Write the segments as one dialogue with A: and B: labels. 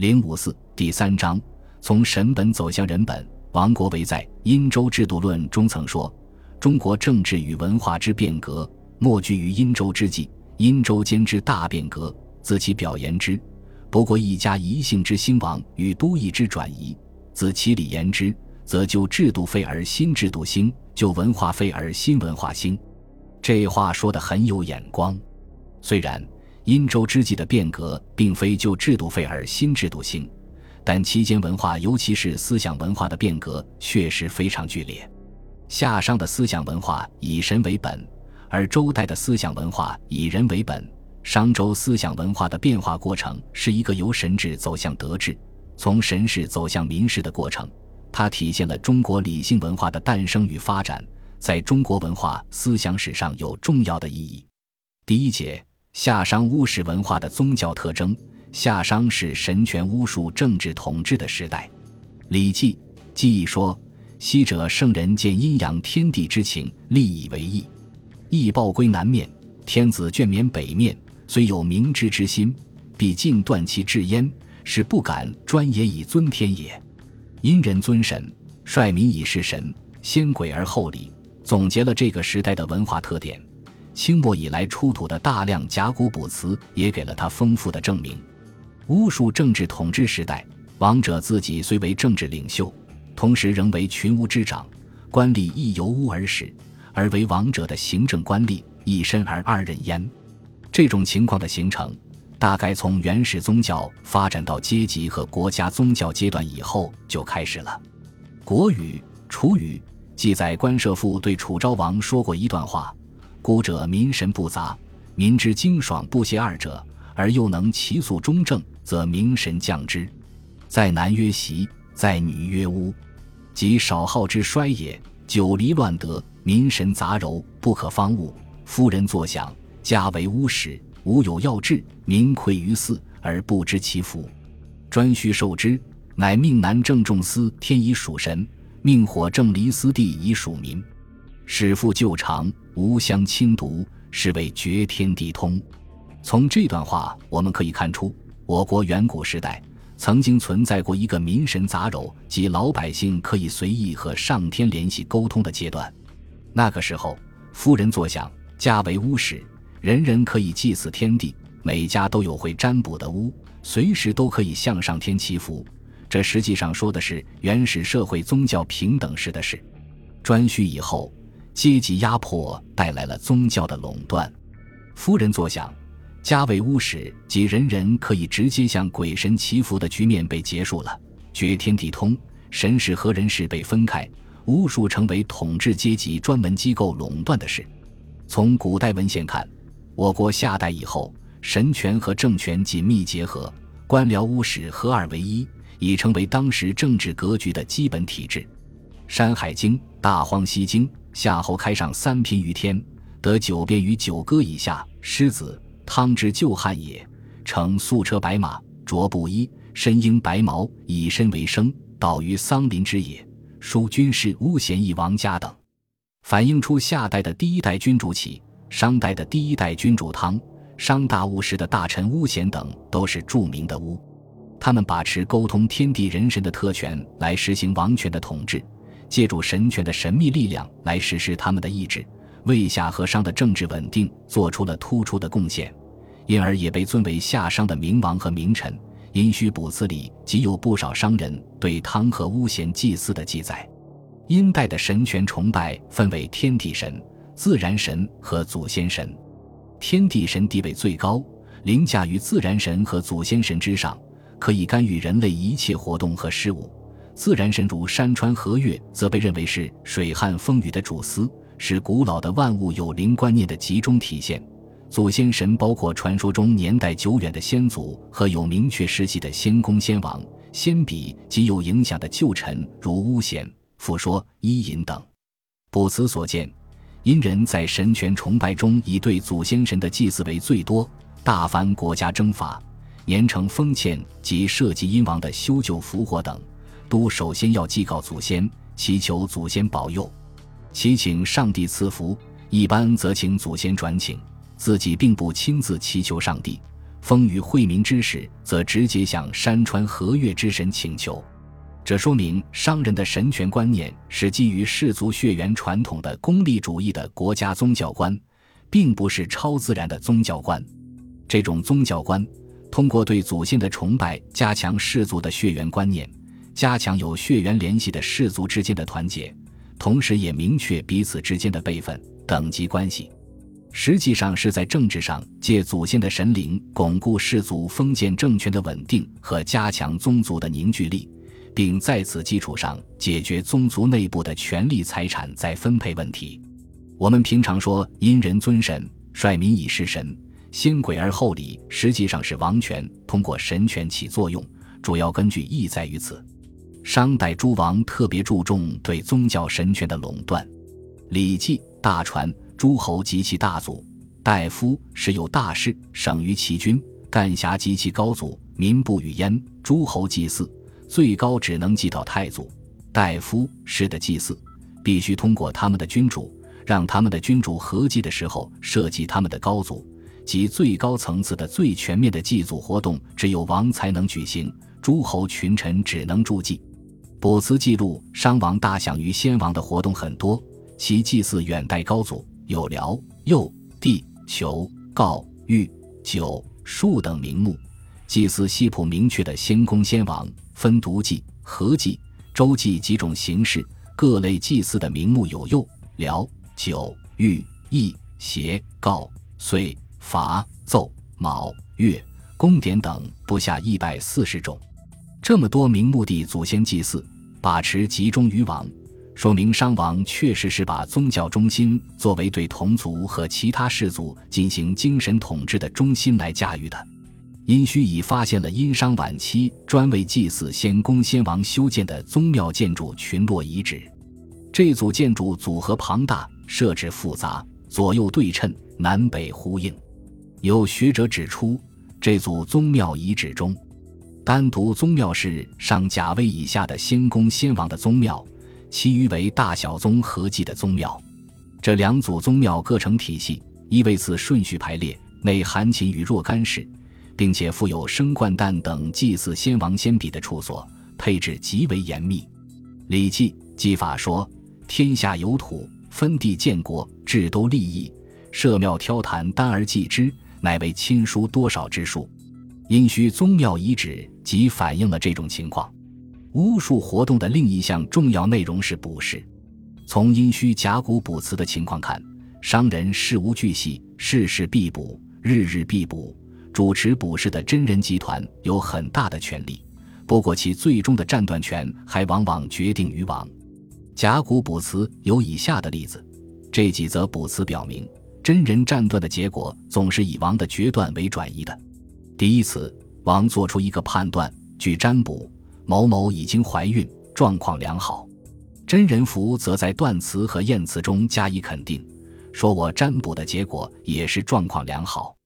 A: 零五四第三章，从神本走向人本。王国维在《殷周制度论》中曾说：“中国政治与文化之变革，莫居于殷周之际。殷周间之大变革，自其表言之，不过一家一姓之兴亡与都邑之转移；自其理言之，则就制度废而新制度兴，就文化废而新文化兴。”这话说的很有眼光。虽然殷周之际的变革并非就制度废而新制度兴。但期间文化，尤其是思想文化的变革确实非常剧烈。夏商的思想文化以神为本，而周代的思想文化以人为本。商周思想文化的变化过程是一个由神治走向德治，从神世走向民事的过程。它体现了中国理性文化的诞生与发展，在中国文化思想史上有重要的意义。第一节：夏商巫史文化的宗教特征。夏商是神权巫术政治统治的时代，《礼记·记忆》说：“昔者圣人见阴阳天地之情，立以为义。义报归南面，天子眷冕北面。虽有明之之心，必尽断其志焉，是不敢专也以尊天也。殷人尊神，率民以事神，先鬼而后礼。”总结了这个时代的文化特点。清末以来出土的大量甲骨卜辞也给了他丰富的证明。巫术政治统治时代，王者自己虽为政治领袖，同时仍为群巫之长，官吏亦由巫而始，而为王者的行政官吏一身而二任焉。这种情况的形成，大概从原始宗教发展到阶级和国家宗教阶段以后就开始了。《国语·楚语》记载，关涉父对楚昭王说过一段话：“孤者民神不杂，民之精爽不歇二者，而又能其素中正。”则明神降之，在男曰习，在女曰巫，即少好之衰也。久离乱德，民神杂糅，不可方物。夫人作响，家为巫使，无有要制，民愧于祀而不知其福。专需受之，乃命男正仲司天以属神，命火正离司地以属民。始父旧常，无相侵毒，是谓绝天地通。从这段话，我们可以看出。我国远古时代曾经存在过一个民神杂糅，即老百姓可以随意和上天联系沟通的阶段。那个时候，夫人坐享，家为巫室，人人可以祭祀天地，每家都有会占卜的巫，随时都可以向上天祈福。这实际上说的是原始社会宗教平等时的事。颛顼以后，阶级压迫带来了宗教的垄断。夫人坐享。家为巫使，即人人可以直接向鬼神祈福的局面被结束了。绝天地通，神使和人事被分开，巫术成为统治阶级专门机构垄断的事。从古代文献看，我国夏代以后，神权和政权紧密结合，官僚巫史合二为一，已成为当时政治格局的基本体制。《山海经·大荒西经》夏后开上三品于天，得九变于九歌以下。狮子。汤之旧汉也，乘素车白马，着布衣，身鹰白毛，以身为生，导于桑林之野。属军事巫咸一王家等，反映出夏代的第一代君主起，商代的第一代君主汤，商大巫时的大臣巫咸等都是著名的巫，他们把持沟通天地人神的特权来实行王权的统治，借助神权的神秘力量来实施他们的意志，为夏和商的政治稳定做出了突出的贡献。因而也被尊为夏商的明王和名臣。殷墟卜辞里即有不少商人对汤和巫咸祭祀的记载。殷代的神权崇拜分为天地神、自然神和祖先神。天地神地位最高，凌驾于自然神和祖先神之上，可以干预人类一切活动和事物。自然神如山川河岳，则被认为是水旱风雨的主司，是古老的万物有灵观念的集中体现。祖先神包括传说中年代久远的先祖和有明确事迹的先公、先王、先比及有影响的旧臣，如巫咸、复说、伊尹等。卜辞所见，殷人在神权崇拜中以对祖先神的祭祀为最多。大凡国家征伐、年成封建及涉及殷王的修旧福祸等，都首先要祭告祖先，祈求祖先保佑，祈请上帝赐福。一般则请祖先转请。自己并不亲自祈求上帝，风雨惠民之时，则直接向山川河岳之神请求。这说明商人的神权观念是基于氏族血缘传统的功利主义的国家宗教观，并不是超自然的宗教观。这种宗教观通过对祖先的崇拜，加强氏族的血缘观念，加强有血缘联系的氏族之间的团结，同时也明确彼此之间的辈分等级关系。实际上是在政治上借祖先的神灵巩固氏族封建政权的稳定和加强宗族的凝聚力。并在此基础上解决宗族内部的权力、财产再分配问题。我们平常说“因人尊神，率民以事神，先鬼而后礼”，实际上是王权通过神权起作用，主要根据意在于此。商代诸王特别注重对宗教神权的垄断，《礼记·大传》：诸侯及其大祖，大夫时有大事，省于其君；干辖及其高祖，民不与焉。诸侯祭祀。最高只能祭到太祖、大夫时的祭祀，必须通过他们的君主，让他们的君主合祭的时候设祭他们的高祖，即最高层次的、最全面的祭祖活动，只有王才能举行，诸侯群臣只能助祭。卜辞记录商王大享于先王的活动很多，其祭祀远代高祖，有辽、右、帝、求、告、玉、九、数等名目。祭祀西卜明确的先公先王。分独祭、合祭、周祭几种形式，各类祭祀的名目有右、辽、九、玉、义、邪、告、岁、伐、奏、卯、月、公典等不下一百四十种。这么多名目的祖先祭祀，把持集中于王，说明商王确实是把宗教中心作为对同族和其他氏族进行精神统治的中心来驾驭的。殷墟已发现了殷商晚期专为祭祀先公先王修建的宗庙建筑群落遗址，这组建筑组合庞大，设置复杂，左右对称，南北呼应。有学者指出，这组宗庙遗址中，单独宗庙是上甲位以下的先公先王的宗庙，其余为大小宗合祭的宗庙。这两组宗庙各成体系，依位次顺序排列，内含秦与若干氏。并且附有生冠旦等祭祀先王先妣的处所，配置极为严密。《礼记·祭法》说：“天下有土，分地建国，治都利益，设庙挑坛，单而祭之，乃为亲疏多少之数。”殷墟宗庙遗址即反映了这种情况。巫术活动的另一项重要内容是卜筮。从殷墟甲骨卜辞的情况看，商人事无巨细，事事必卜，日日必卜。主持卜筮的真人集团有很大的权力，不过其最终的战断权还往往决定于王。甲骨卜辞有以下的例子，这几则卜辞表明，真人战断的结果总是以王的决断为转移的。第一次，王做出一个判断，据占卜，某某已经怀孕，状况良好。真人符则在断词和验词中加以肯定，说我占卜的结果也是状况良好。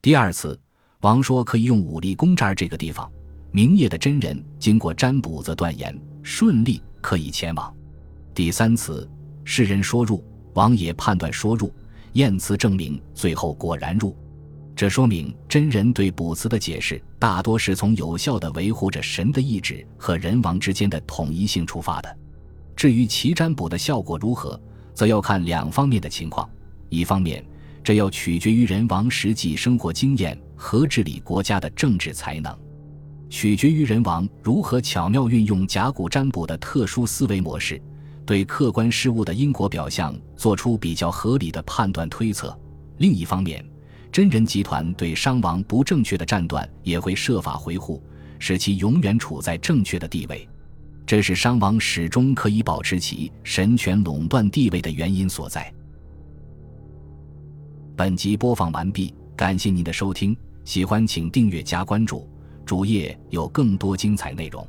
A: 第二次。王说：“可以用武力攻占这个地方。”明夜的真人经过占卜，则断言顺利，可以前往。第三次，世人说入，王也判断说入，验词证明最后果然入。这说明真人对卜辞的解释大多是从有效的维护着神的意志和人王之间的统一性出发的。至于其占卜的效果如何，则要看两方面的情况。一方面，这要取决于人王实际生活经验和治理国家的政治才能，取决于人王如何巧妙运用甲骨占卜的特殊思维模式，对客观事物的因果表象做出比较合理的判断推测。另一方面，真人集团对商王不正确的战断也会设法维护，使其永远处在正确的地位。这是商王始终可以保持其神权垄断地位的原因所在。本集播放完毕，感谢您的收听，喜欢请订阅加关注，主页有更多精彩内容。